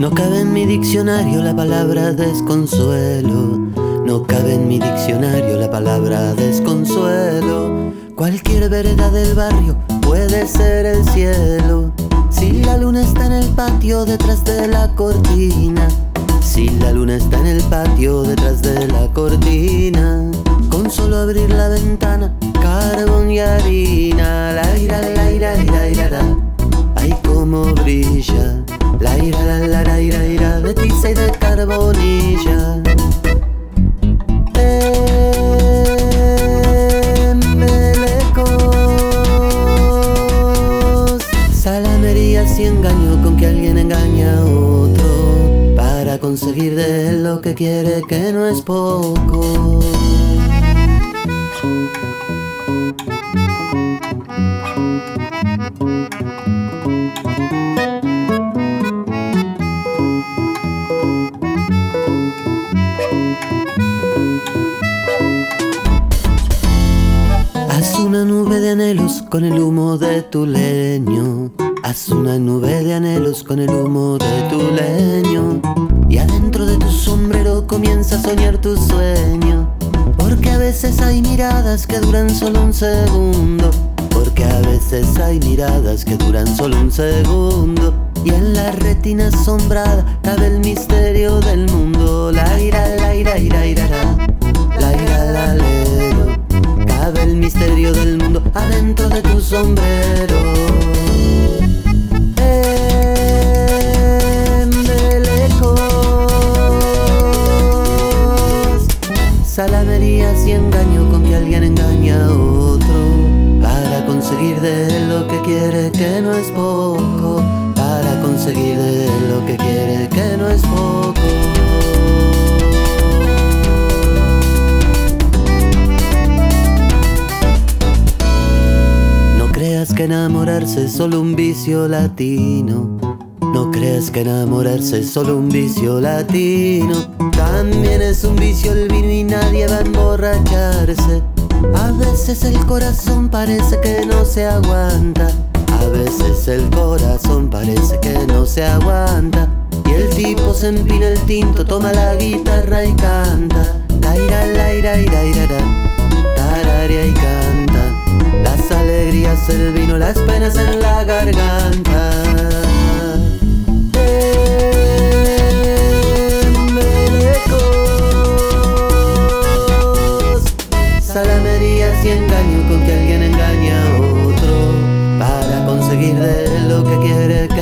No cabe en mi diccionario la palabra desconsuelo. No cabe en mi diccionario la palabra desconsuelo. Cualquier vereda del barrio puede ser el cielo. Si la luna está en el patio detrás de la cortina. Si la luna está en el patio detrás de la cortina. Con solo abrir la ventana, carbón y harina. La ira, la ira, ira, ira, ira. Ay, cómo brilla. La ira, la, la, la ira, ira de tiza y de carbonilla. Embelecos, salamerías y engaño con que alguien engaña a otro para conseguir de él lo que quiere que no es poco. Haz una nube de anhelos con el humo de tu leño. Haz una nube de anhelos con el humo de tu leño. Y adentro de tu sombrero comienza a soñar tu sueño. Porque a veces hay miradas que duran solo un segundo. Porque a veces hay miradas que duran solo un segundo. Y en la retina asombrada cabe el misterio del mundo. Sombrero. Embelecos, salamerías y engaño con que alguien engaña a otro para conseguir de lo que quiere que no es poco, para conseguir de lo que quiere que no es poco. Que enamorarse es solo un vicio latino. No creas que enamorarse es solo un vicio latino. También es un vicio el vino y nadie va a emborracharse. A veces el corazón parece que no se aguanta. A veces el corazón parece que no se aguanta. Y el tipo se empina el tinto, toma la guitarra y canta. garganta. Salamerías engaño con que alguien engaña a otro para conseguir de lo que quiere que